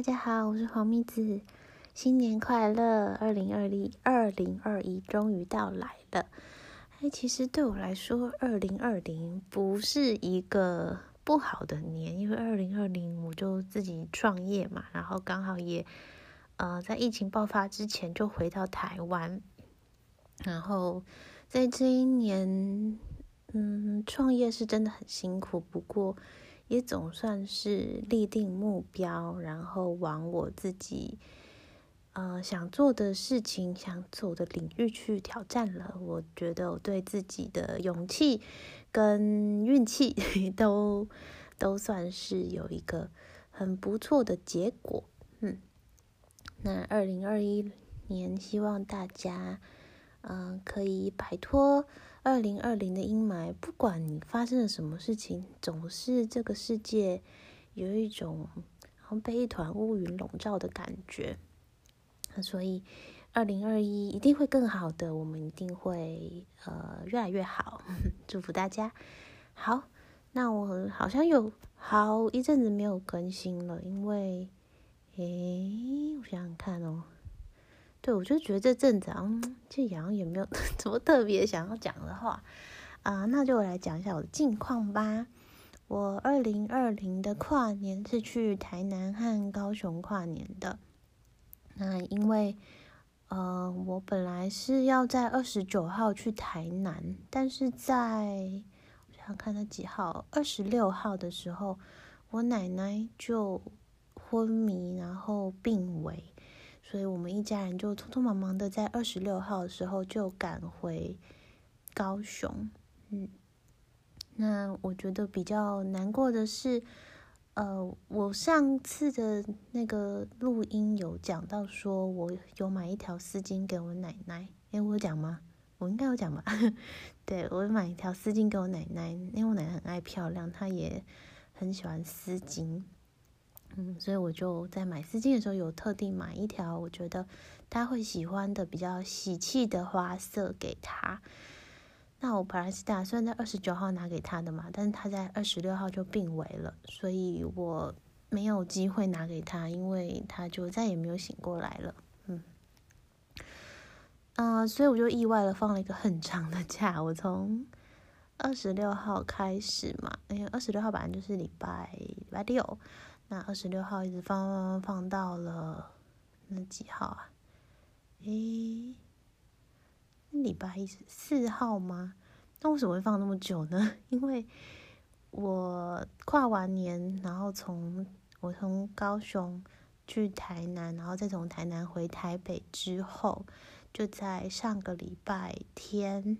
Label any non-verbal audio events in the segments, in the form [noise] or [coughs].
大家好，我是黄蜜子，新年快乐！二零二零二零二一终于到来了。哎，其实对我来说，二零二零不是一个不好的年，因为二零二零我就自己创业嘛，然后刚好也呃在疫情爆发之前就回到台湾，然后在这一年，嗯，创业是真的很辛苦，不过。也总算是立定目标，然后往我自己呃想做的事情、想走的领域去挑战了。我觉得我对自己的勇气跟运气 [laughs] 都都算是有一个很不错的结果。嗯，那二零二一年，希望大家嗯可以摆脱。二零二零的阴霾，不管你发生了什么事情，总是这个世界有一种好像被一团乌云笼罩的感觉。所以，二零二一一定会更好的，我们一定会呃越来越好。[laughs] 祝福大家。好，那我好像有好一阵子没有更新了，因为，诶，我想想看哦。对，我就觉得这阵子啊，这好像也没有 [laughs] 什么特别想要讲的话啊，那就来讲一下我的近况吧。我二零二零的跨年是去台南和高雄跨年的。那因为呃，我本来是要在二十九号去台南，但是在我想看他几号，二十六号的时候，我奶奶就昏迷，然后病危。所以我们一家人就匆匆忙忙的在二十六号的时候就赶回高雄，嗯，那我觉得比较难过的是，呃，我上次的那个录音有讲到说，我有买一条丝巾给我奶奶，诶，我有讲吗？我应该有讲吧？[laughs] 对我买一条丝巾给我奶奶，因为我奶奶很爱漂亮，她也很喜欢丝巾。嗯，所以我就在买丝巾的时候有特地买一条，我觉得他会喜欢的比较喜气的花色给他。那我本来是打算在二十九号拿给他的嘛，但是他在二十六号就病危了，所以我没有机会拿给他，因为他就再也没有醒过来了。嗯，啊，所以我就意外的放了一个很长的假，我从二十六号开始嘛，因为二十六号本来就是礼拜礼拜六。那二十六号一直放放放到了那几号啊？诶，礼拜一四号吗？那为什么会放那么久呢？[laughs] 因为我跨完年，然后从我从高雄去台南，然后再从台南回台北之后，就在上个礼拜天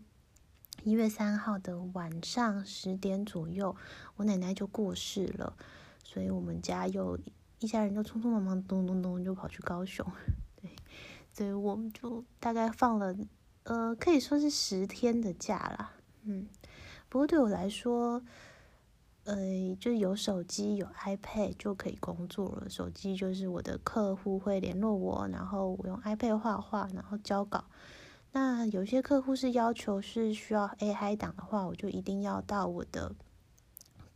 一月三号的晚上十点左右，我奶奶就过世了。所以我们家又一家人就匆匆忙忙咚咚咚就跑去高雄，[laughs] 对，所以我们就大概放了呃可以说是十天的假啦，嗯，不过对我来说，呃，就有手机有 iPad 就可以工作了。手机就是我的客户会联络我，然后我用 iPad 画画，然后交稿。那有些客户是要求是需要 AI 档的话，我就一定要到我的。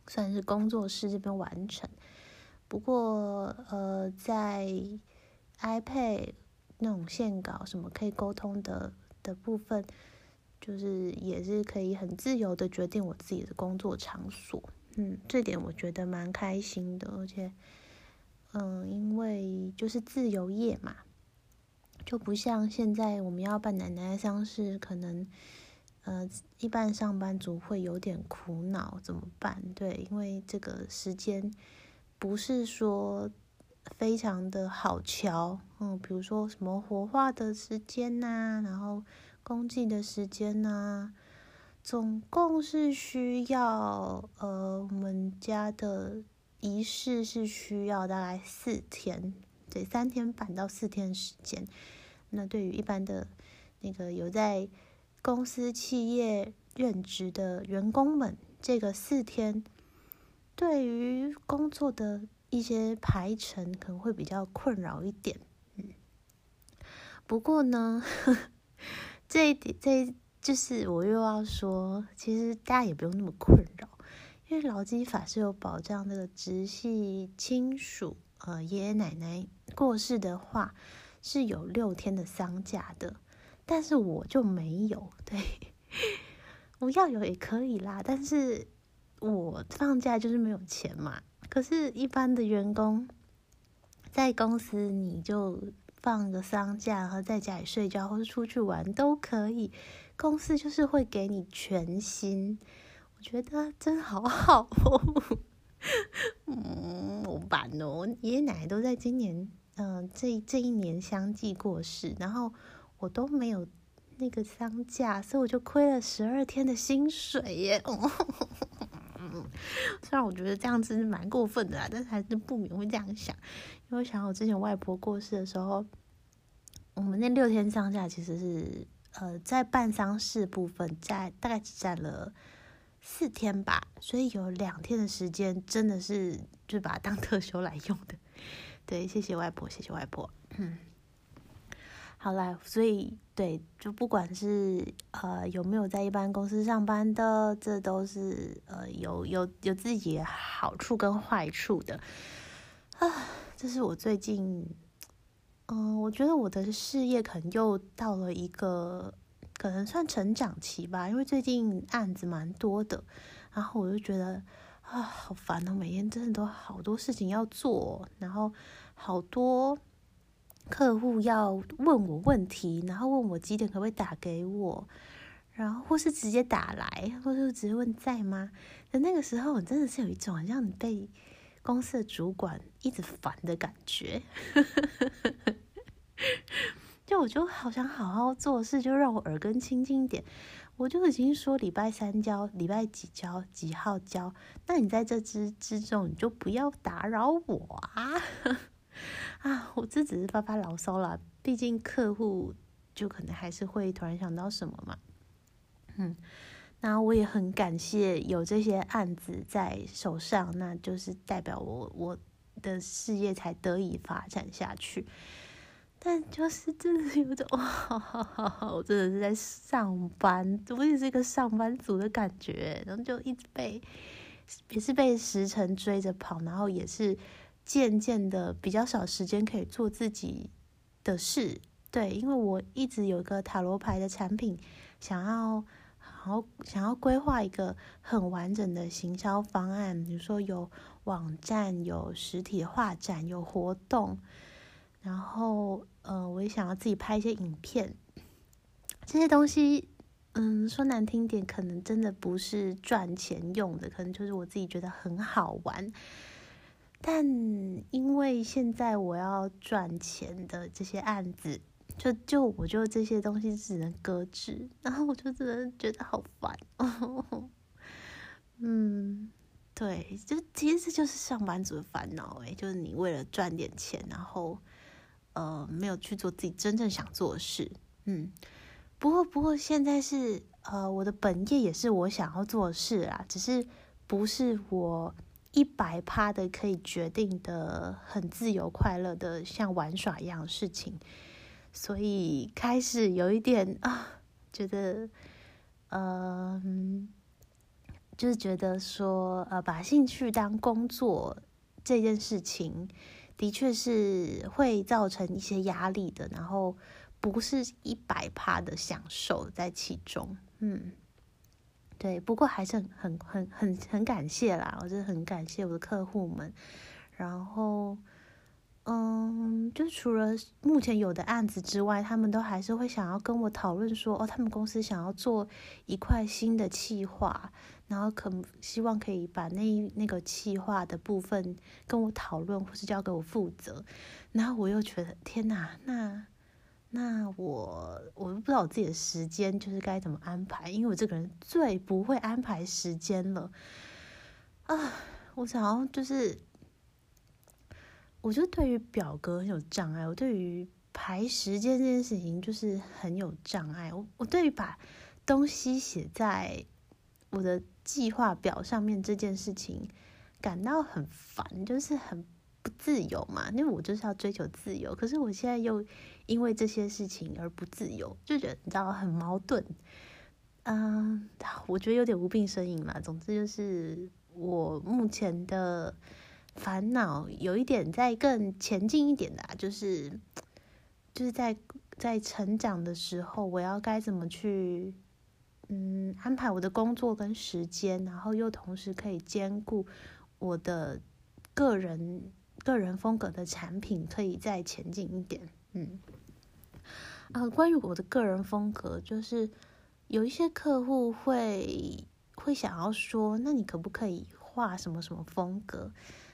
算是工作室这边完成，不过呃，在 iPad 那种线稿什么可以沟通的的部分，就是也是可以很自由的决定我自己的工作场所，嗯，这点我觉得蛮开心的，而且，嗯，因为就是自由业嘛，就不像现在我们要办奶奶丧事，可能。呃，一般上班族会有点苦恼，怎么办？对，因为这个时间不是说非常的好瞧，嗯，比如说什么火化的时间呐，然后公祭的时间呐，总共是需要呃，我们家的仪式是需要大概四天，对，三天半到四天时间。那对于一般的那个有在公司企业任职的员工们，这个四天对于工作的一些排程可能会比较困扰一点。嗯，不过呢，[laughs] 这一点这就是我又要说，其实大家也不用那么困扰，因为劳基法是有保障这个直系亲属呃爷爷奶奶过世的话，是有六天的丧假的，但是我就没有。对，[laughs] 我要有也可以啦，但是我放假就是没有钱嘛。可是，一般的员工在公司你就放个丧假，然后在家里睡觉或者出去玩都可以，公司就是会给你全薪。我觉得真好好哦。嗯，我烦哦！爷爷奶奶都在今年，嗯，这这一年相继过世，然后我都没有那个丧假，所以我就亏了十二天的薪水耶。[laughs] 虽然我觉得这样子是蛮过分的啦，但是还是不免会这样想，因为想我之前外婆过世的时候，我们那六天丧假其实是呃在办丧事部分在大概只占了。四天吧，所以有两天的时间真的是就把它当特休来用的。对，谢谢外婆，谢谢外婆。嗯，好啦，所以对，就不管是呃有没有在一般公司上班的，这都是呃有有有自己的好处跟坏处的啊。这是我最近，嗯，我觉得我的事业可能又到了一个。可能算成长期吧，因为最近案子蛮多的，然后我就觉得啊，好烦哦，每天真的都好多事情要做，然后好多客户要问我问题，然后问我几点可不可以打给我，然后或是直接打来，或是直接问在吗？那那个时候，我真的是有一种好像你被公司的主管一直烦的感觉。[laughs] 就我就好想好好做事，就让我耳根清净一点。我就已经说礼拜三交，礼拜几交，几号交。那你在这之之中，你就不要打扰我啊！[laughs] 啊，我这只是发发牢骚啦。毕竟客户就可能还是会突然想到什么嘛。嗯，那我也很感谢有这些案子在手上，那就是代表我我的事业才得以发展下去。但就是真的有种 [laughs] 哇，我真的是在上班，我也是一个上班族的感觉，然后就一直被也是被时辰追着跑，然后也是渐渐的比较少时间可以做自己的事。对，因为我一直有一个塔罗牌的产品，想要好想要规划一个很完整的行销方案，比如说有网站、有实体画展、有活动。然后，呃，我也想要自己拍一些影片，这些东西，嗯，说难听点，可能真的不是赚钱用的，可能就是我自己觉得很好玩。但因为现在我要赚钱的这些案子，就就我就这些东西只能搁置，然后我就真的觉得好烦。[laughs] 嗯，对，就其实就是上班族的烦恼诶，就是你为了赚点钱，然后。呃，没有去做自己真正想做的事，嗯，不过不过现在是呃，我的本业也是我想要做的事啊，只是不是我一百趴的可以决定的很自由快乐的像玩耍一样的事情，所以开始有一点啊，觉得嗯，就是觉得说呃，把兴趣当工作这件事情。的确是会造成一些压力的，然后不是一百趴的享受在其中，嗯，对，不过还是很很很很很感谢啦，我真的很感谢我的客户们，然后。嗯，就除了目前有的案子之外，他们都还是会想要跟我讨论说，哦，他们公司想要做一块新的企划，然后可希望可以把那那个企划的部分跟我讨论，或是交给我负责。然后我又觉得，天哪，那那我我都不知道我自己的时间就是该怎么安排，因为我这个人最不会安排时间了啊！我想要就是。我就对于表格很有障碍，我对于排时间这件事情就是很有障碍。我我对于把东西写在我的计划表上面这件事情感到很烦，就是很不自由嘛。因为我就是要追求自由，可是我现在又因为这些事情而不自由，就觉得你知道很矛盾。嗯，我觉得有点无病呻吟嘛。总之就是我目前的。烦恼有一点在更前进一点的，就是就是在在成长的时候，我要该怎么去嗯安排我的工作跟时间，然后又同时可以兼顾我的个人个人风格的产品，可以再前进一点。嗯，啊，关于我的个人风格，就是有一些客户会会想要说，那你可不可以画什么什么风格？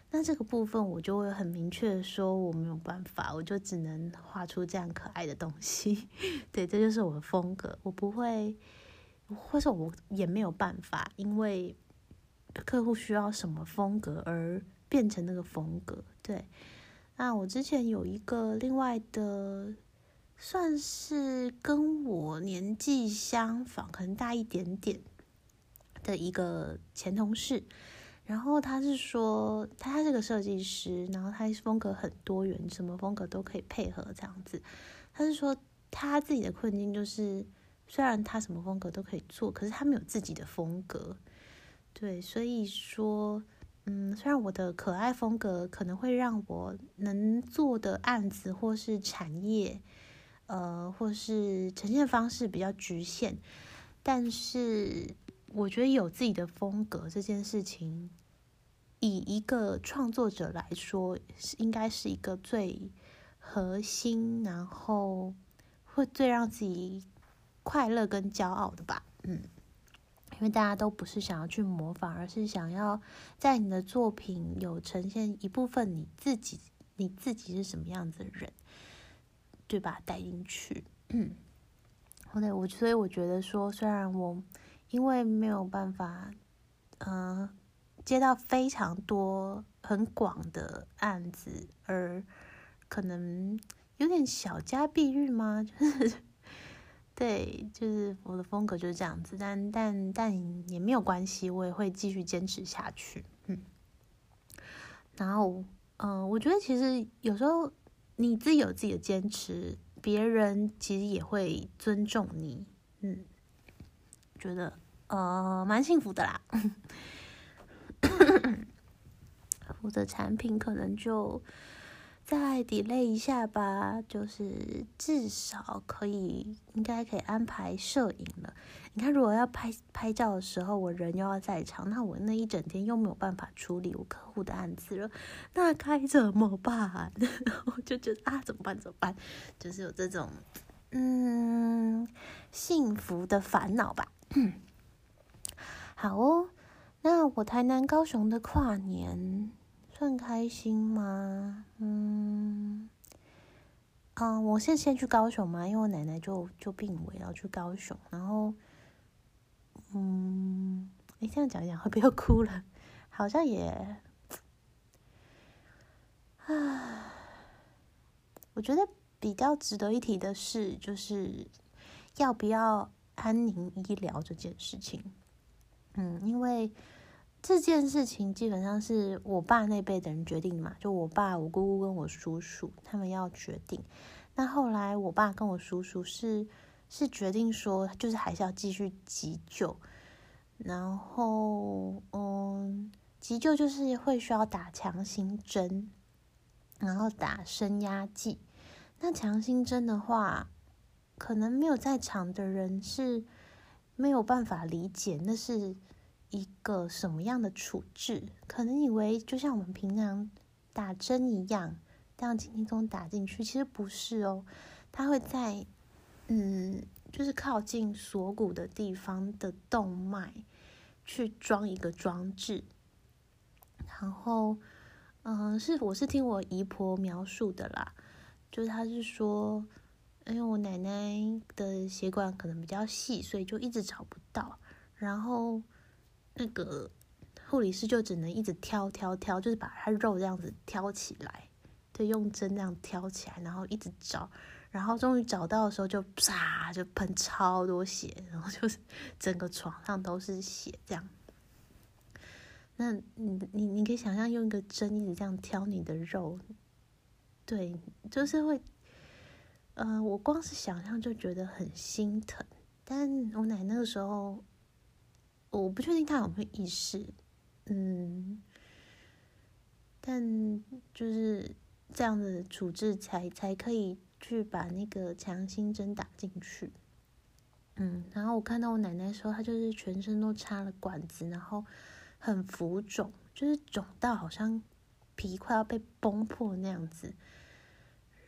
那这个部分我就会很明确的说，我没有办法，我就只能画出这样可爱的东西。[laughs] 对，这就是我的风格，我不会，或者我也没有办法，因为客户需要什么风格而变成那个风格。对，那我之前有一个另外的，算是跟我年纪相仿，可能大一点点的一个前同事。然后他是说，他是个设计师，然后他风格很多元，什么风格都可以配合这样子。他是说他自己的困境就是，虽然他什么风格都可以做，可是他没有自己的风格。对，所以说，嗯，虽然我的可爱风格可能会让我能做的案子或是产业，呃，或是呈现方式比较局限，但是。我觉得有自己的风格这件事情，以一个创作者来说，是应该是一个最核心，然后会最让自己快乐跟骄傲的吧。嗯，因为大家都不是想要去模仿，而是想要在你的作品有呈现一部分你自己，你自己是什么样子的人，对吧？带进去。嗯，好的，我所以我觉得说，虽然我。因为没有办法，嗯，接到非常多很广的案子，而可能有点小家碧玉吗？就 [laughs] 是对，就是我的风格就是这样子，但但但也没有关系，我也会继续坚持下去。嗯，然后嗯，我觉得其实有时候你自己有自己的坚持，别人其实也会尊重你。嗯。觉得呃蛮幸福的啦，[coughs] 我的产品可能就再 delay 一下吧，就是至少可以应该可以安排摄影了。你看，如果要拍拍照的时候，我人又要在场，那我那一整天又没有办法处理我客户的案子了，那该怎么办？[laughs] 我就觉得啊，怎么办？怎么办？就是有这种嗯幸福的烦恼吧。[coughs] 好哦，那我台南、高雄的跨年更开心吗？嗯，啊，我是先去高雄嘛，因为我奶奶就就病危要去高雄，然后，嗯，你这样讲一讲会不会哭了？好像也，唉，我觉得比较值得一提的是，就是要不要。安宁医疗这件事情，嗯，因为这件事情基本上是我爸那辈的人决定嘛，就我爸、我姑姑跟我叔叔他们要决定。那后来我爸跟我叔叔是是决定说，就是还是要继续急救。然后，嗯，急救就是会需要打强心针，然后打升压剂。那强心针的话。可能没有在场的人是没有办法理解那是一个什么样的处置，可能以为就像我们平常打针一样，这样轻轻松打进去，其实不是哦，它会在嗯，就是靠近锁骨的地方的动脉去装一个装置，然后嗯，是我是听我姨婆描述的啦，就是他是说。因为我奶奶的血管可能比较细，所以就一直找不到。然后那个护理师就只能一直挑挑挑，就是把他肉这样子挑起来，对，用针这样挑起来，然后一直找。然后终于找到的时候，就啪就喷超多血，然后就是 [laughs] 整个床上都是血这样。那你你你可以想象用一个针一直这样挑你的肉，对，就是会。呃，我光是想象就觉得很心疼，但我奶那个时候，我不确定他有没有意识，嗯，但就是这样的处置才才可以去把那个强心针打进去。嗯，然后我看到我奶奶说，她就是全身都插了管子，然后很浮肿，就是肿到好像皮快要被崩破那样子。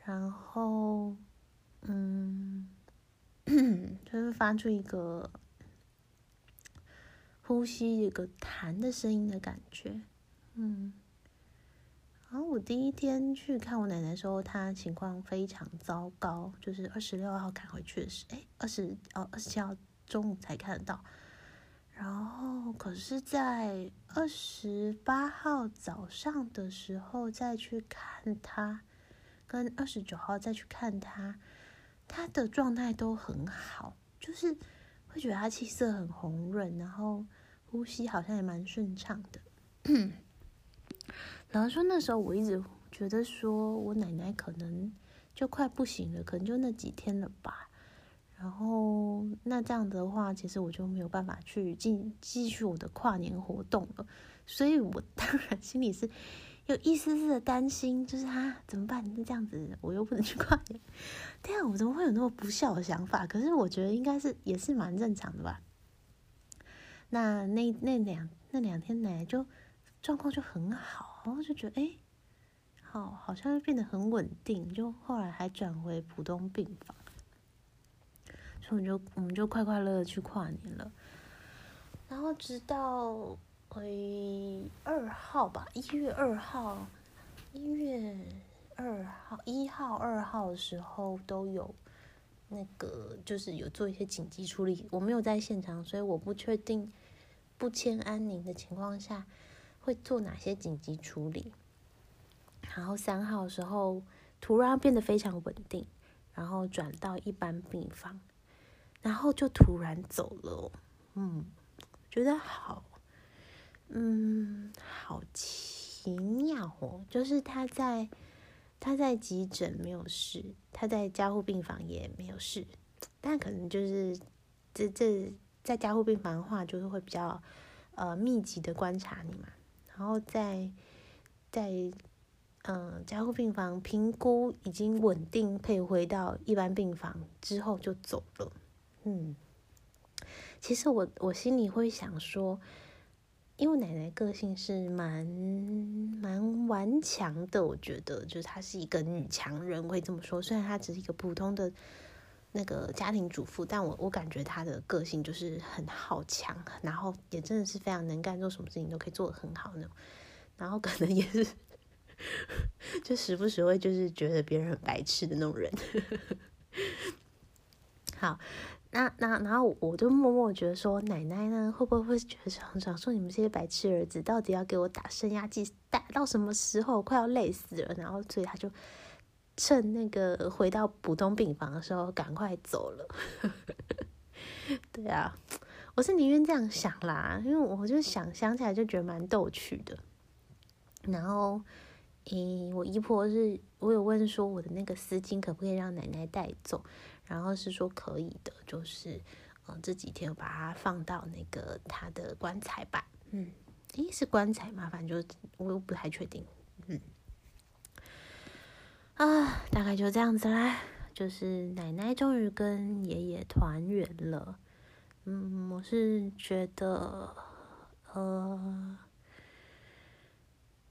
然后，嗯，[coughs] 就是发出一个呼吸一个痰的声音的感觉，嗯。然后我第一天去看我奶奶的时候，她情况非常糟糕，就是二十六号赶回去的时，哎，二十哦二十七号中午才看得到。然后可是，在二十八号早上的时候再去看她，跟二十九号再去看她，她的状态都很好，就是会觉得他气色很红润，然后呼吸好像也蛮顺畅的。[coughs] 然后说那时候我一直觉得说我奶奶可能就快不行了，可能就那几天了吧。然后那这样的话，其实我就没有办法去继继续我的跨年活动了。所以我当然心里是有一丝丝的担心，就是啊怎么办？那这样子我又不能去跨年，[laughs] 对啊，我怎么会有那么不孝的想法？可是我觉得应该是也是蛮正常的吧。那那那两那两天奶奶就状况就很好。然后就觉得，哎，好，好像变得很稳定，就后来还转回普通病房，所以我们就我们就快快乐乐去跨年了。然后直到诶二号吧，一月二号，一月二号、一号、二号的时候都有那个，就是有做一些紧急处理。我没有在现场，所以我不确定不签安宁的情况下。会做哪些紧急处理？然后三号的时候突然变得非常稳定，然后转到一般病房，然后就突然走了。嗯，觉得好，嗯，好奇妙哦。就是他在他在急诊没有事，他在加护病房也没有事，但可能就是这这在加护病房的话，就是会比较呃密集的观察你嘛。然后在在嗯加护病房评估已经稳定，配回到一般病房之后就走了。嗯，其实我我心里会想说，因为奶奶个性是蛮蛮顽强的，我觉得就是她是一个女强人，会这么说。虽然她只是一个普通的那个家庭主妇，但我我感觉她的个性就是很好强，然后也真的是非常能干，做什么事情都可以做得很好那种。然后可能也是，就时不时会就是觉得别人很白痴的那种人。[laughs] 好，那那然后我就默默觉得说，奶奶呢会不会会觉得想想说，你们这些白痴儿子到底要给我打升压剂，打到什么时候？快要累死了。然后所以他就。趁那个回到普通病房的时候，赶快走了。[laughs] 对啊，我是宁愿这样想啦，因为我就想想起来就觉得蛮逗趣的。然后，诶，我姨婆是，我有问说我的那个丝巾可不可以让奶奶带走，然后是说可以的，就是嗯这几天我把它放到那个他的棺材吧。嗯，诶，是棺材嘛？反正就我又不太确定。嗯。啊，大概就这样子啦。就是奶奶终于跟爷爷团圆了。嗯，我是觉得，呃，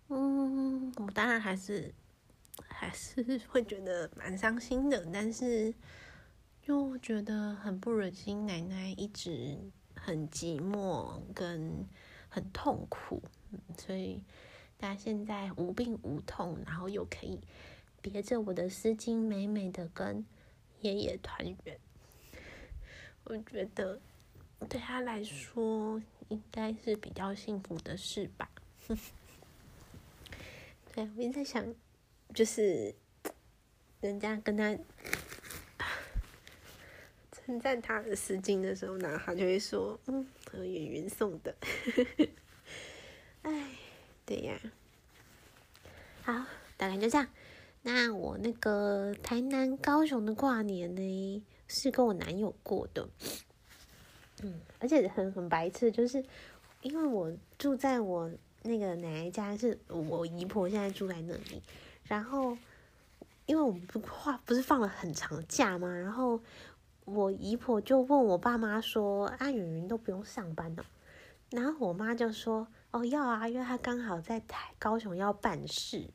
嗯，我当然还是还是会觉得蛮伤心的，但是就觉得很不忍心，奶奶一直很寂寞跟很痛苦，所以她现在无病无痛，然后又可以。别着我的丝巾，美美的跟爷爷团圆。我觉得对他来说应该是比较幸福的事吧。[laughs] 对，我一直在想，就是人家跟他称赞他的丝巾的时候，呢，他就会说：“嗯，和圆圆送的。[laughs] ”哎，对呀。好，大概就这样。那我那个台南、高雄的跨年呢，是跟我男友过的，嗯，而且很很白痴，就是因为我住在我那个奶奶家是我姨婆现在住在那里，然后因为我们不话不是放了很长假吗？然后我姨婆就问我爸妈说：“啊，云云都不用上班了。”然后我妈就说：“哦，要啊，因为她刚好在台高雄要办事。”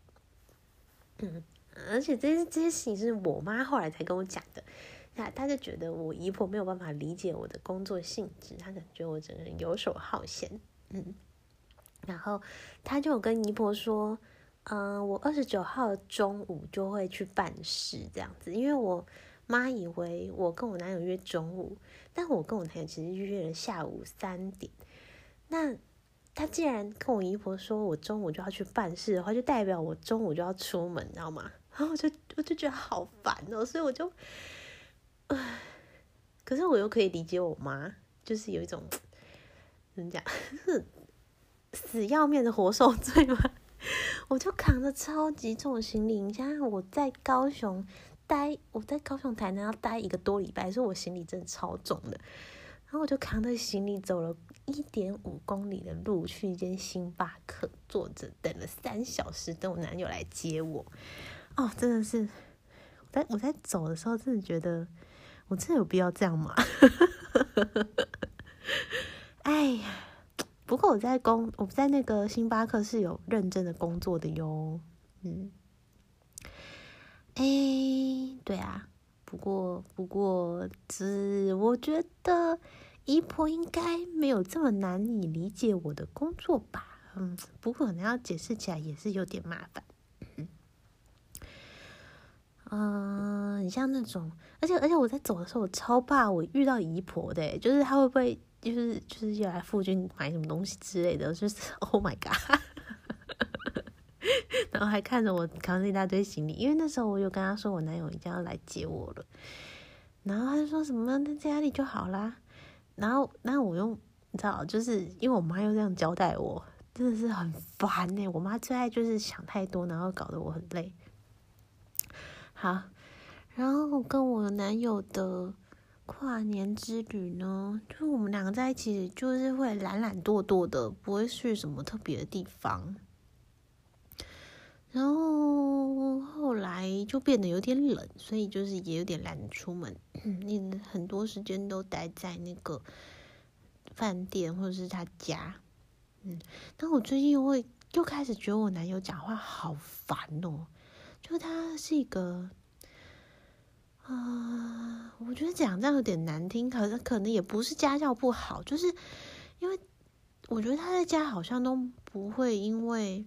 嗯，而且这些这些事情是我妈后来才跟我讲的。那她就觉得我姨婆没有办法理解我的工作性质，她感觉我整个人游手好闲。嗯，然后她就跟姨婆说：“嗯，我二十九号中午就会去办事，这样子。”因为我妈以为我跟我男友约中午，但我跟我男友其实约了下午三点。那他既然跟我姨婆说我中午就要去办事的话，就代表我中午就要出门，你知道吗？[laughs] 然后我就我就觉得好烦哦，所以我就，唉，可是我又可以理解我妈，就是有一种怎么讲，死要面子活受罪嘛。[laughs] 我就扛着超级重的行李，你想想我在高雄待，我在高雄台南要待一个多礼拜，所以我行李真的超重的。然后我就扛着行李走了一点五公里的路去一间星巴克，坐着等了三小时，等我男友来接我。哦，真的是，我在我在走的时候，真的觉得我真的有必要这样吗？[laughs] 哎呀，不过我在工，我在那个星巴克是有认真的工作的哟。嗯，哎，对啊。不过，不过，只我觉得姨婆应该没有这么难以理解我的工作吧。嗯，不过可能要解释起来也是有点麻烦。嗯，你像那种，而且而且我在走的时候，我超怕我遇到姨婆的，就是她会不会就是就是要来附近买什么东西之类的，就是 [laughs] Oh my God。[laughs] 然后还看着我扛着一大堆行李，因为那时候我有跟他说我男友已经要来接我了，然后他就说什么在家里就好啦，然后那我又你知道，就是因为我妈又这样交代我，真的是很烦呢。我妈最爱就是想太多，然后搞得我很累。好，然后跟我男友的跨年之旅呢，就是我们两个在一起，就是会懒懒惰惰的，不会去什么特别的地方。然后后来就变得有点冷，所以就是也有点懒出门，你很多时间都待在那个饭店或者是他家。嗯，但我最近又会又开始觉得我男友讲话好烦哦，就他是一个啊，我觉得讲这样有点难听，可是可能也不是家教不好，就是因为我觉得他在家好像都不会因为。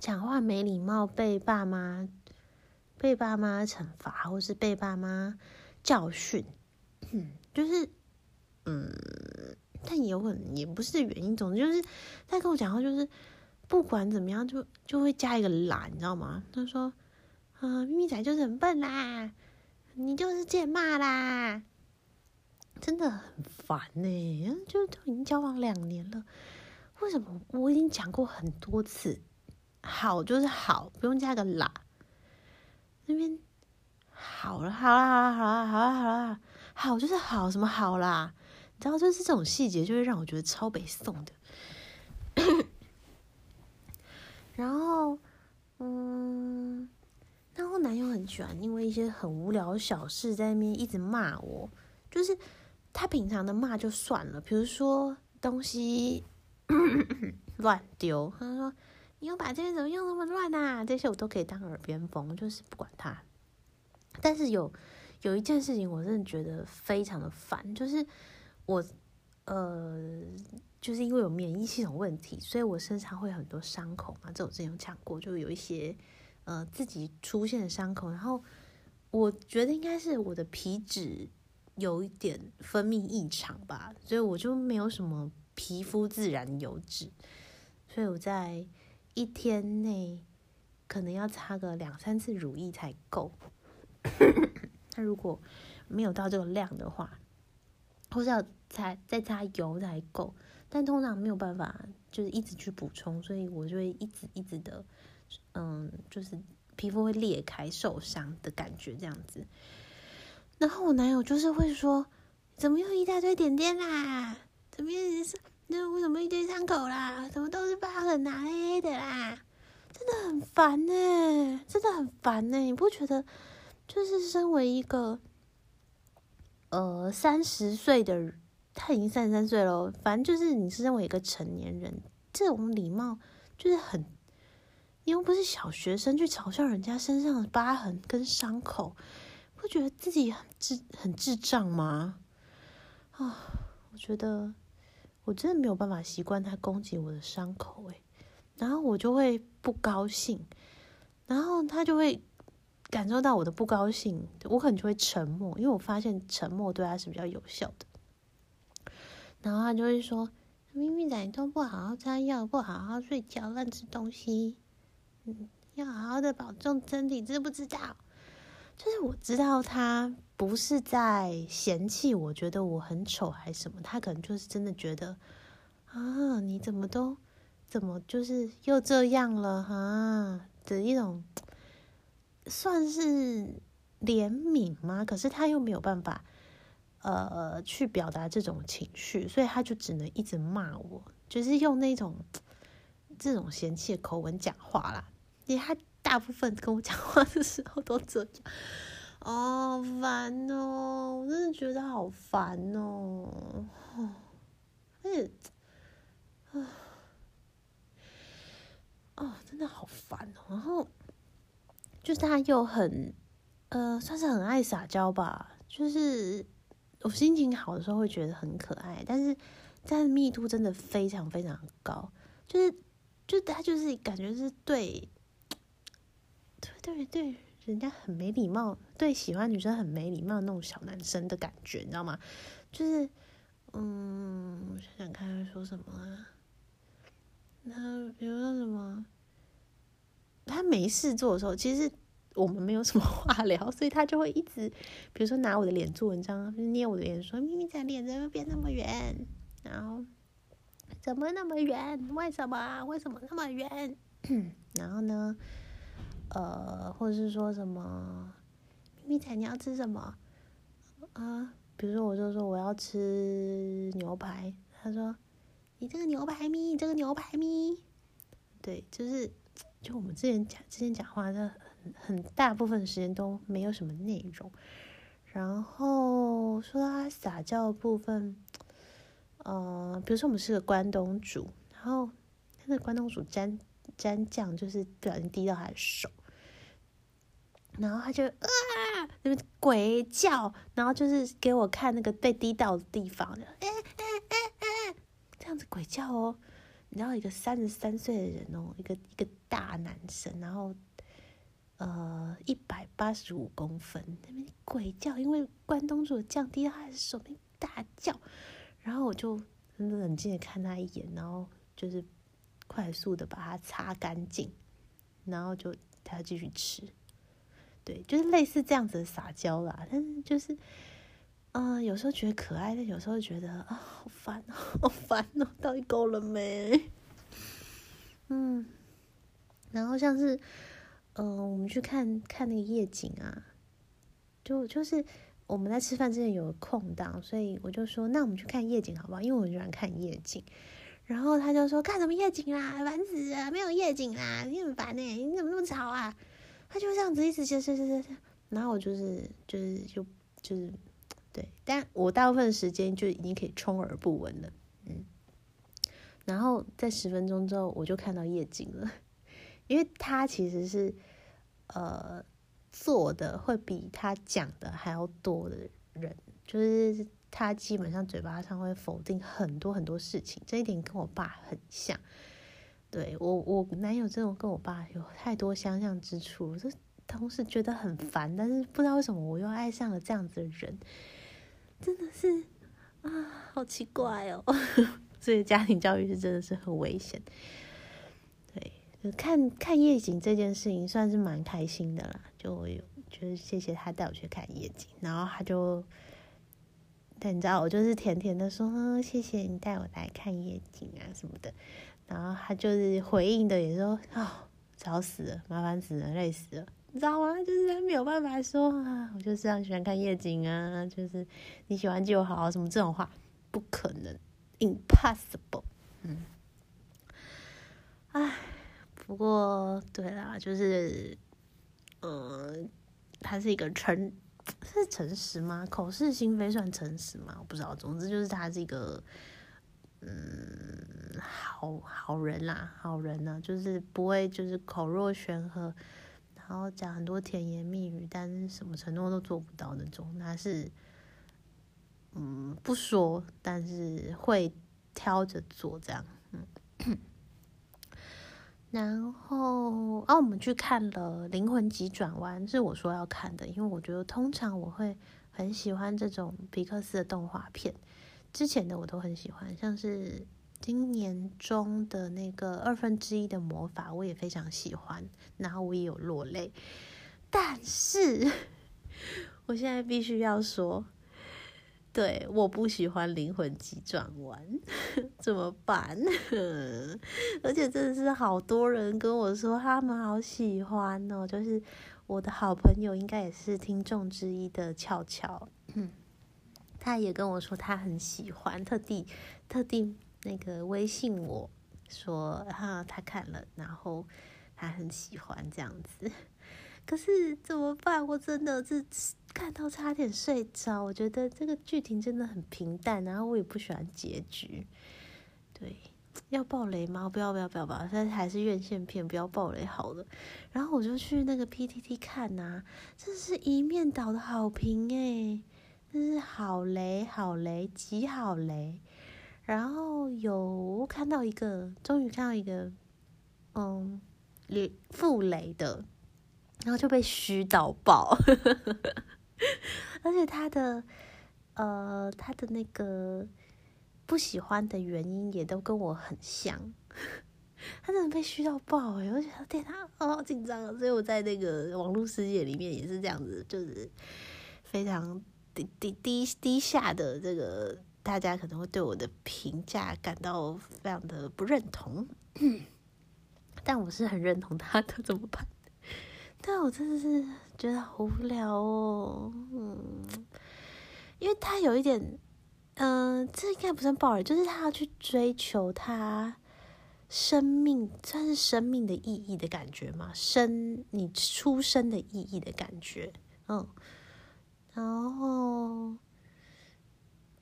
讲话没礼貌，被爸妈被爸妈惩罚，或是被爸妈教训，嗯就是，嗯，但也有可能也不是原因，总之就是他跟我讲话，就是不管怎么样，就就会加一个懒，你知道吗？他说：“啊，咪咪仔就是很笨啦，你就是贱骂啦，真的很烦呢。”就都已经交往两年了，为什么我已经讲过很多次？好就是好，不用加个啦。那边好了，好了，好了，好了，好了，好了，好就是好，什么好啦？你知道，就是这种细节，就会让我觉得超北宋的。然后，嗯，然后男友很喜欢，因为一些很无聊的小事在那边一直骂我。就是他平常的骂就算了，比如说东西乱丢，他说。你又把这些怎么用那么乱呐？这些我都可以当耳边风，就是不管他。但是有有一件事情，我真的觉得非常的烦，就是我呃，就是因为有免疫系统问题，所以我身上会很多伤口嘛。这我之前有讲过，就有一些呃自己出现的伤口。然后我觉得应该是我的皮脂有一点分泌异常吧，所以我就没有什么皮肤自然油脂，所以我在。一天内可能要擦个两三次乳液才够。那如果没有到这个量的话，或是要擦再擦油才够。但通常没有办法，就是一直去补充，所以我就会一直一直的，嗯，就是皮肤会裂开、受伤的感觉这样子。然后我男友就是会说：“怎么又一大堆点点啦？怎么又是那为什么一堆伤口啦？怎么都是疤痕啊，黑黑的啦？真的很烦呢，真的很烦呢。你不觉得？就是身为一个呃三十岁的，他已经三十三岁了。反正就是你是身为一个成年人，这种礼貌就是很，你又不是小学生去嘲笑人家身上的疤痕跟伤口，不觉得自己很智很智障吗？啊，我觉得我真的没有办法习惯他攻击我的伤口，诶，然后我就会不高兴，然后他就会。感受到我的不高兴，我可能就会沉默，因为我发现沉默对他是比较有效的。然后他就会说：“咪咪仔，你都不好好擦药，不好好睡觉，乱吃东西，嗯，要好好的保重身体，知不知道？”就是我知道他不是在嫌弃我，觉得我很丑还是什么，他可能就是真的觉得啊，你怎么都怎么就是又这样了哈的一种。算是怜悯吗？可是他又没有办法，呃，去表达这种情绪，所以他就只能一直骂我，就是用那种这种嫌弃的口吻讲话啦。因为他大部分跟我讲话的时候都这样，[laughs] 哦，烦哦，我真的觉得好烦哦，[sighs] 而且，啊，哦，真的好烦哦，然后。就是他又很，呃，算是很爱撒娇吧。就是我心情好的时候会觉得很可爱，但是在密度真的非常非常高。就是，就他就是感觉是对，对对，人家很没礼貌，对喜欢女生很没礼貌那种小男生的感觉，你知道吗？就是，嗯，我想想看会说什么啊？那比如说什么？他没事做的时候，其实我们没有什么话聊，所以他就会一直，比如说拿我的脸做文章，捏我的脸说：“咪咪仔脸怎么变那么圆？然后怎么那么圆？为什么？为什么那么圆？” [coughs] 然后呢，呃，或者是说什么“咪咪仔你要吃什么？”啊，比如说我就说我要吃牛排，他说：“你这个牛排咪，这个牛排咪。”对，就是。就我们之前讲之前讲话，的很很大部分时间都没有什么内容。然后说他撒娇的部分，呃，比如说我们是个关东煮，然后他那关东煮沾沾酱，就是不小心滴到他的手，然后他就啊，那边鬼叫，然后就是给我看那个被滴到的地方，哎哎哎哎，这样子鬼叫哦。然后一个三十三岁的人哦，一个一个大男生，然后呃一百八十五公分，那边鬼叫，因为关东煮降低他的手边大叫，然后我就冷静的看他一眼，然后就是快速的把它擦干净，然后就他继续吃，对，就是类似这样子的撒娇啦，但是就是。嗯，有时候觉得可爱，但有时候觉得啊，好烦哦，[laughs] 好烦哦，到底够了没？嗯，然后像是，嗯，我们去看看那个夜景啊，就就是我们在吃饭之前有空档，所以我就说，那我们去看夜景好不好？因为我喜欢看夜景。然后他就说，看什么夜景啦，烦死了，没有夜景啦，你很烦呢，你怎么那么吵啊？他就这样子一直就是就是，然后我就是就是就就是。对，但我大部分时间就已经可以充耳不闻了，嗯，然后在十分钟之后，我就看到夜景了，[laughs] 因为他其实是呃做的会比他讲的还要多的人，就是他基本上嘴巴上会否定很多很多事情，这一点跟我爸很像。对我，我男友这种跟我爸有太多相像之处，就同时觉得很烦，但是不知道为什么我又爱上了这样子的人。真的是啊，好奇怪哦！[laughs] 所以家庭教育是真的是很危险。对，看看夜景这件事情算是蛮开心的啦。就有就是谢谢他带我去看夜景，然后他就，但你知道我就是甜甜的说谢谢你带我来看夜景啊什么的，然后他就是回应的也说啊，吵死了，麻烦死了，累死了。你知道吗？就是他没有办法说啊，我就是很喜欢看夜景啊，就是你喜欢就好什么这种话不可能，impossible。嗯，唉，不过对啦，就是，嗯，他是一个诚，是诚实吗？口是心非算诚实吗？我不知道。总之就是他是一个，嗯，好好人啦，好人呢，就是不会就是口若悬河。然后讲很多甜言蜜语，但是什么承诺都做不到那种，他是，嗯，不说，但是会挑着做这样，嗯。[coughs] 然后，啊，我们去看了《灵魂急转弯》，是我说要看的，因为我觉得通常我会很喜欢这种皮克斯的动画片，之前的我都很喜欢，像是。今年中的那个二分之一的魔法，我也非常喜欢，然后我也有落泪。但是，我现在必须要说，对，我不喜欢灵魂急转弯，怎么办？[laughs] 而且真的是好多人跟我说他们好喜欢哦，就是我的好朋友，应该也是听众之一的俏俏，他也跟我说他很喜欢，特地特地。那个微信我说哈，他看了，然后他很喜欢这样子。[laughs] 可是怎么办？我真的是看到差点睡着。我觉得这个剧情真的很平淡，然后我也不喜欢结局。对，要爆雷吗？不要不要不要吧，但还是院线片，不要爆雷好了。然后我就去那个 PTT 看呐，这是一面倒的好评诶，这是好雷好雷极好雷。然后有看到一个，终于看到一个，嗯，雷负雷的，然后就被虚到爆，[laughs] 而且他的，呃，他的那个不喜欢的原因也都跟我很像，[laughs] 他真的被虚到爆哎！我觉得天啊，好紧张啊！所以我在那个网络世界里面也是这样子，就是非常低低低低下的这个。大家可能会对我的评价感到非常的不认同，[clears throat] 但我是很认同他的，怎么办？[laughs] 但我真的是觉得好无聊哦，嗯，因为他有一点，嗯，这应该不算暴力，就是他要去追求他生命，算是生命的意义的感觉嘛，生你出生的意义的感觉，嗯，然后。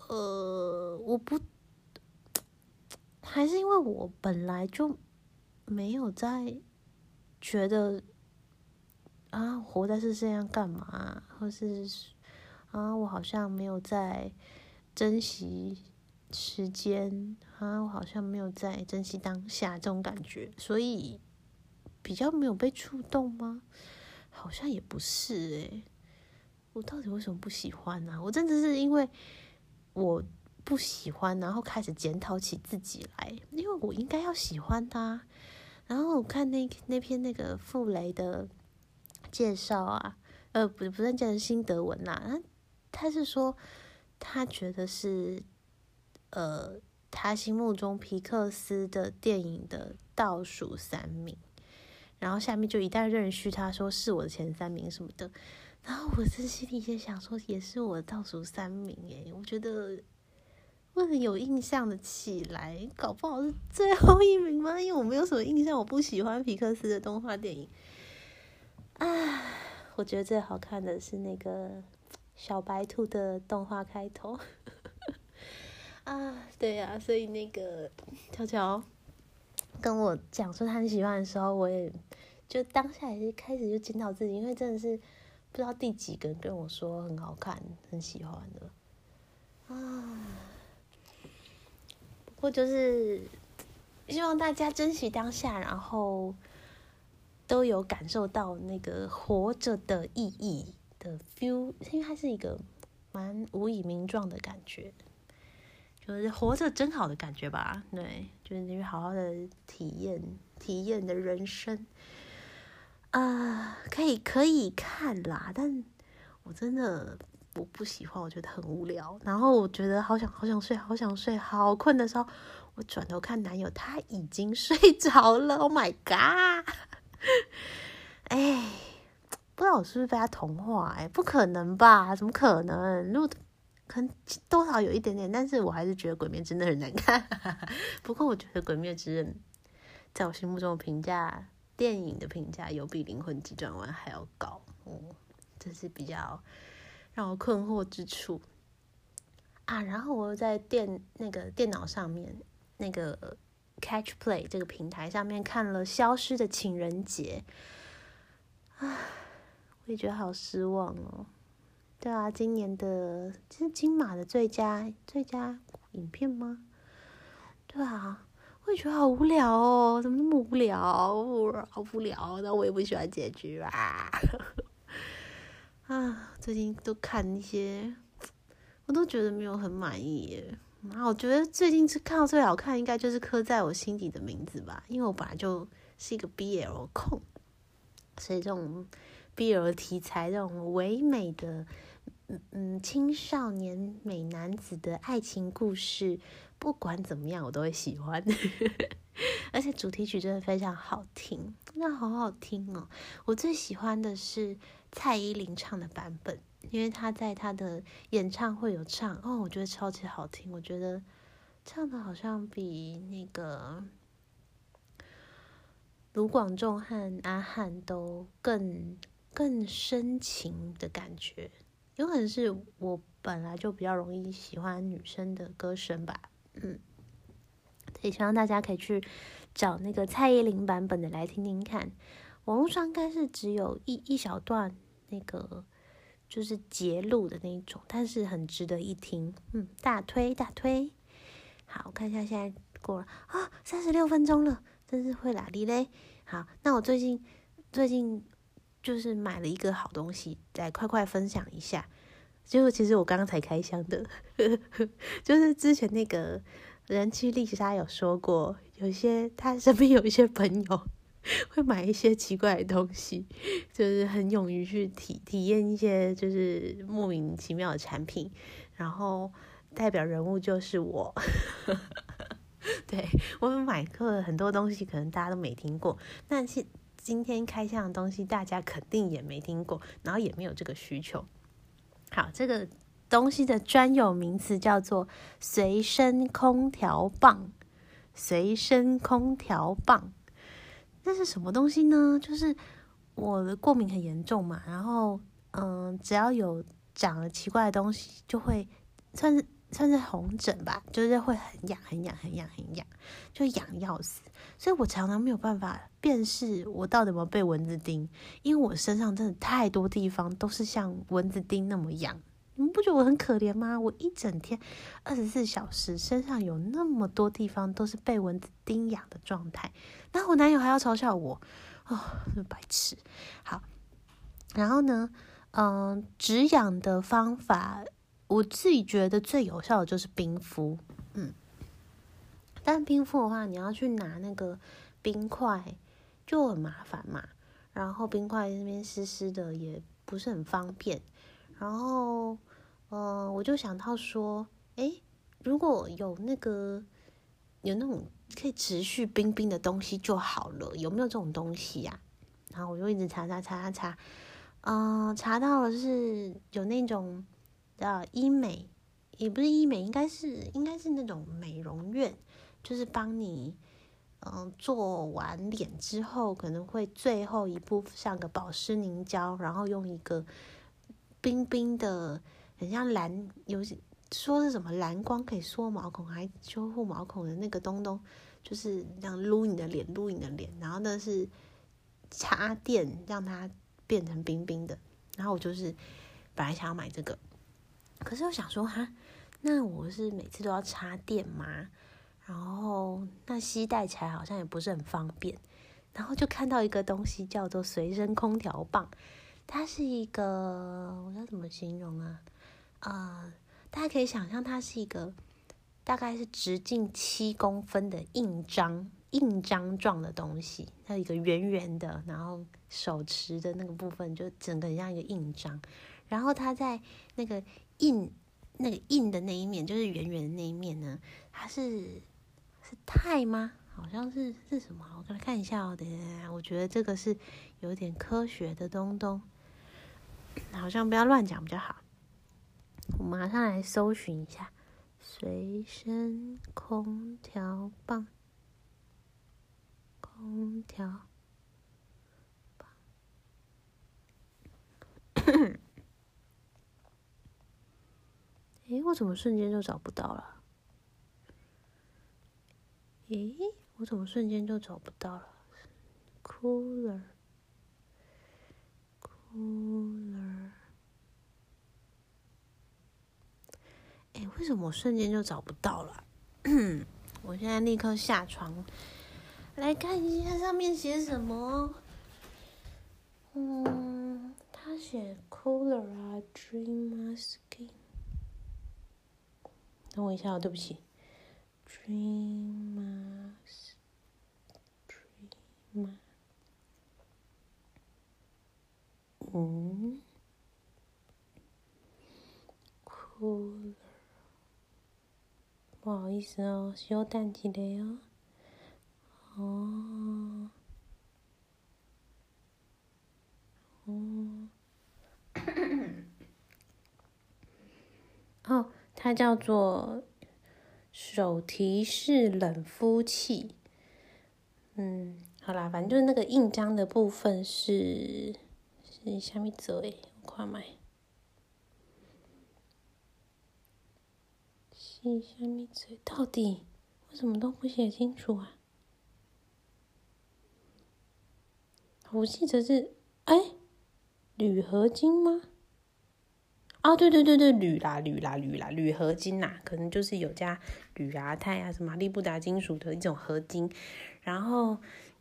呃，我不，还是因为我本来就没有在觉得啊，活在世界上干嘛，或是啊，我好像没有在珍惜时间啊，我好像没有在珍惜当下这种感觉，所以比较没有被触动吗？好像也不是诶，我到底为什么不喜欢呢？我真的是因为。我不喜欢，然后开始检讨起自己来，因为我应该要喜欢他。然后我看那那篇那个傅雷的介绍啊，呃，不不是讲心得文啦，他是说他觉得是呃他心目中皮克斯的电影的倒数三名，然后下面就一代人嘘他说是我的前三名什么的。然后我在心里也想说，也是我倒数三名诶，我觉得我很有印象的起来，搞不好是最后一名吗？因为我没有什么印象，我不喜欢皮克斯的动画电影。啊，我觉得最好看的是那个小白兔的动画开头。啊，对呀，所以那个乔乔跟我讲说他很喜欢的时候，我也就当下也是开始就检讨自己，因为真的是。不知道第几个人跟我说很好看，很喜欢的啊。不过就是希望大家珍惜当下，然后都有感受到那个活着的意义的 feel，因为它是一个蛮无以名状的感觉，就是活着真好的感觉吧？对，就是你好好的体验体验的人生。啊，可以可以看啦，但我真的我不喜欢，我觉得很无聊。然后我觉得好想好想睡，好想睡，好困的时候，我转头看男友，他已经 [laughs] 睡着了。Oh my god！[laughs] 哎，不知道我是不是被他同化？哎，不可能吧？怎么可能？如果可能多少有一点点，但是我还是觉得《鬼灭真的很难看。[laughs] 不过我觉得《鬼灭之刃》在我心目中的评价，电影的评价有比《灵魂急转弯》还要高，哦，这是比较让我困惑之处啊。然后我又在电那个电脑上面那个 Catch Play 这个平台上面看了《消失的情人节》，啊，我也觉得好失望哦。对啊，今年的这是金马的最佳最佳影片吗？对啊。我觉得好无聊哦，怎么那么无聊？好无聊，那我也不喜欢结局啊。[laughs] 啊，最近都看一些，我都觉得没有很满意耶。啊，我觉得最近是看到最好看，应该就是刻在我心底的名字吧。因为我本来就是一个 BL 控，所以这种 BL 题材，这种唯美的，嗯嗯，青少年美男子的爱情故事。不管怎么样，我都会喜欢，[laughs] 而且主题曲真的非常好听，那好好听哦！我最喜欢的是蔡依林唱的版本，因为她在她的演唱会有唱哦，我觉得超级好听，我觉得唱的好像比那个卢广仲和阿汉都更更深情的感觉，有可能是我本来就比较容易喜欢女生的歌声吧。嗯，也希望大家可以去找那个蔡依林版本的来听听看。网络上应该是只有一一小段那个就是截录的那一种，但是很值得一听。嗯，大推大推。好，我看一下现在过了啊，三十六分钟了，真是会哪里嘞？好，那我最近最近就是买了一个好东西，再快快分享一下。结果其实我刚刚才开箱的，[laughs] 就是之前那个人气丽莎有说过，有些他身边有一些朋友会买一些奇怪的东西，就是很勇于去体体验一些就是莫名其妙的产品，然后代表人物就是我，[laughs] 对我们买过很多东西，可能大家都没听过，但是今天开箱的东西大家肯定也没听过，然后也没有这个需求。好，这个东西的专有名词叫做随身空调棒。随身空调棒，那是什么东西呢？就是我的过敏很严重嘛，然后嗯，只要有长了奇怪的东西，就会算是算是红疹吧，就是会很痒、很痒、很痒、很痒，就痒要死。所以我常常没有办法辨识我到底有没有被蚊子叮，因为我身上真的太多地方都是像蚊子叮那么痒。你们不觉得我很可怜吗？我一整天二十四小时身上有那么多地方都是被蚊子叮痒的状态，那我男友还要嘲笑我，哦，白痴。好，然后呢，嗯，止痒的方法，我自己觉得最有效的就是冰敷，嗯。但冰敷的话，你要去拿那个冰块就很麻烦嘛，然后冰块那边湿湿的也不是很方便。然后，嗯，我就想到说，哎，如果有那个有那种可以持续冰冰的东西就好了，有没有这种东西呀？然后我就一直查查查查查，嗯，查到了就是有那种叫医美，也不是医美，应该是应该是那种美容院。就是帮你，嗯，做完脸之后，可能会最后一步上个保湿凝胶，然后用一个冰冰的，很像蓝，有说是什么蓝光可以缩毛孔，还修复毛孔的那个东东，就是这样撸你的脸，撸你的脸，然后呢是插电让它变成冰冰的。然后我就是本来想要买这个，可是我想说哈，那我是每次都要插电吗？然后那吸带起来好像也不是很方便，然后就看到一个东西叫做随身空调棒，它是一个我要怎么形容啊？啊，大家可以想象它是一个大概是直径七公分的印章印章状的东西，它一个圆圆的，然后手持的那个部分就整个像一个印章，然后它在那个硬那个硬的那一面，就是圆圆的那一面呢，它是。是钛吗？好像是是什么？我给他看一下哦。等下，我觉得这个是有点科学的东东，好像不要乱讲比较好。我马上来搜寻一下随身空调棒，空调棒。[coughs] 诶，我怎么瞬间就找不到了？诶，我怎么瞬间就找不到了？Cooler，Cooler。哎，为什么我瞬间就找不到了？我现在立刻下床来看一下上面写什么。嗯，他写 cooler 啊，dream skin。等我一下，对不起 Dreamers, dreamer. 嗯，cooler。不好意思哦，稍等一下哦。哦，哦，哦，它叫做手提式冷敷器。嗯，好啦，反正就是那个印章的部分是是虾米做诶？我看卖。是下面嘴？到底为什么都不写清楚啊？我记得是哎，铝合金吗？啊，对对对对，铝啦铝啦铝啦铝合金呐，可能就是有加铝啊、钛啊、什么利布达金属的一种合金。然后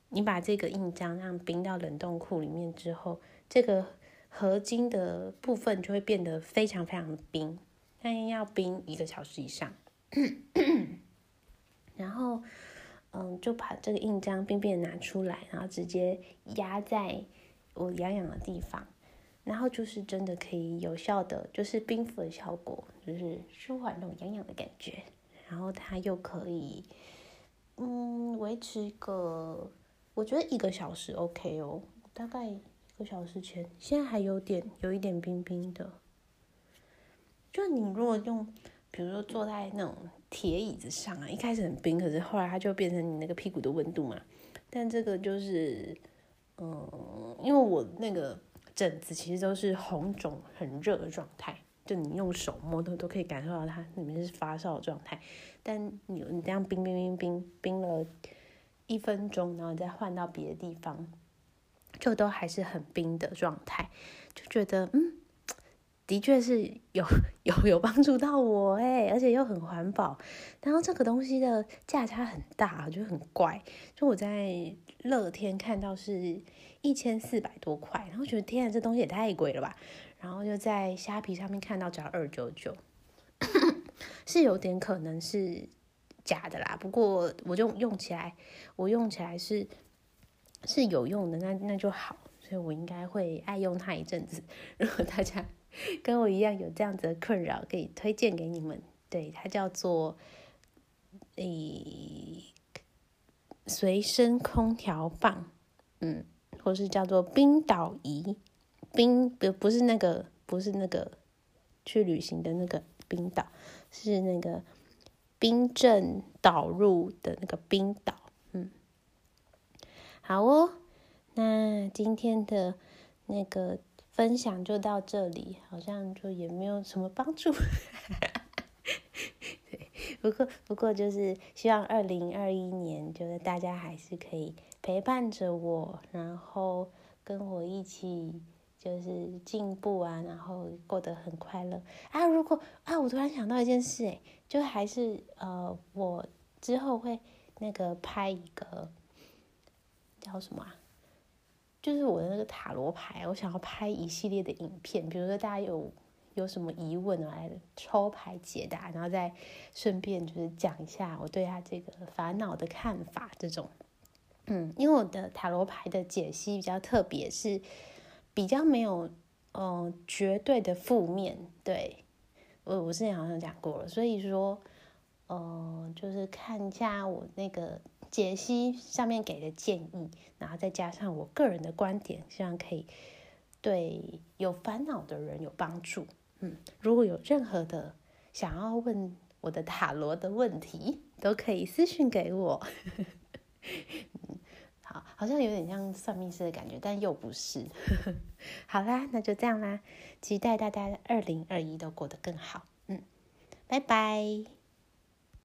你把这个印章让冰到冷冻库里面之后，这个合金的部分就会变得非常非常冰。但要冰一个小时以上，[coughs] 然后，嗯，就把这个印章冰冰拿出来，然后直接压在我痒痒的地方，然后就是真的可以有效的，就是冰敷的效果，就是舒缓那种痒痒的感觉，然后它又可以，嗯，维持一个，我觉得一个小时 OK 哦，大概一个小时前，现在还有点有一点冰冰的。就你如果用，比如说坐在那种铁椅子上啊，一开始很冰，可是后来它就变成你那个屁股的温度嘛。但这个就是，嗯，因为我那个疹子其实都是红肿、很热的状态，就你用手摸都都可以感受到它里面是发烧的状态。但你你这样冰冰冰冰冰了一分钟，然后再换到别的地方，就都还是很冰的状态，就觉得嗯。的确是有有有帮助到我哎，而且又很环保。然后这个东西的价差很大，我觉得很怪。就我在乐天看到是一千四百多块，然后觉得天啊，这东西也太贵了吧。然后就在虾皮上面看到只要二九九，[coughs] 是有点可能是假的啦。不过我就用起来，我用起来是是有用的，那那就好。所以我应该会爱用它一阵子。[laughs] 如果大家。[laughs] 跟我一样有这样子的困扰，可以推荐给你们。对，它叫做诶随身空调棒，嗯，或是叫做冰岛仪，冰不不是那个不是那个去旅行的那个冰岛，是那个冰镇导入的那个冰岛。嗯，好哦，那今天的那个。分享就到这里，好像就也没有什么帮助。[laughs] 对，不过不过就是希望二零二一年，就是大家还是可以陪伴着我，然后跟我一起就是进步啊，然后过得很快乐啊。如果啊，我突然想到一件事，哎，就还是呃，我之后会那个拍一个叫什么啊？就是我的那个塔罗牌，我想要拍一系列的影片，比如说大家有有什么疑问来抽牌解答，然后再顺便就是讲一下我对他这个烦恼的看法。这种，嗯，因为我的塔罗牌的解析比较特别，是比较没有嗯绝对的负面。对我我之前好像讲过了，所以说，呃，就是看一下我那个。解析上面给的建议，然后再加上我个人的观点，希望可以对有烦恼的人有帮助。嗯，如果有任何的想要问我的塔罗的问题，都可以私信给我。[laughs] 好，好像有点像算命师的感觉，但又不是。[laughs] 好啦，那就这样啦，期待大家二零二一都过得更好。嗯，拜拜。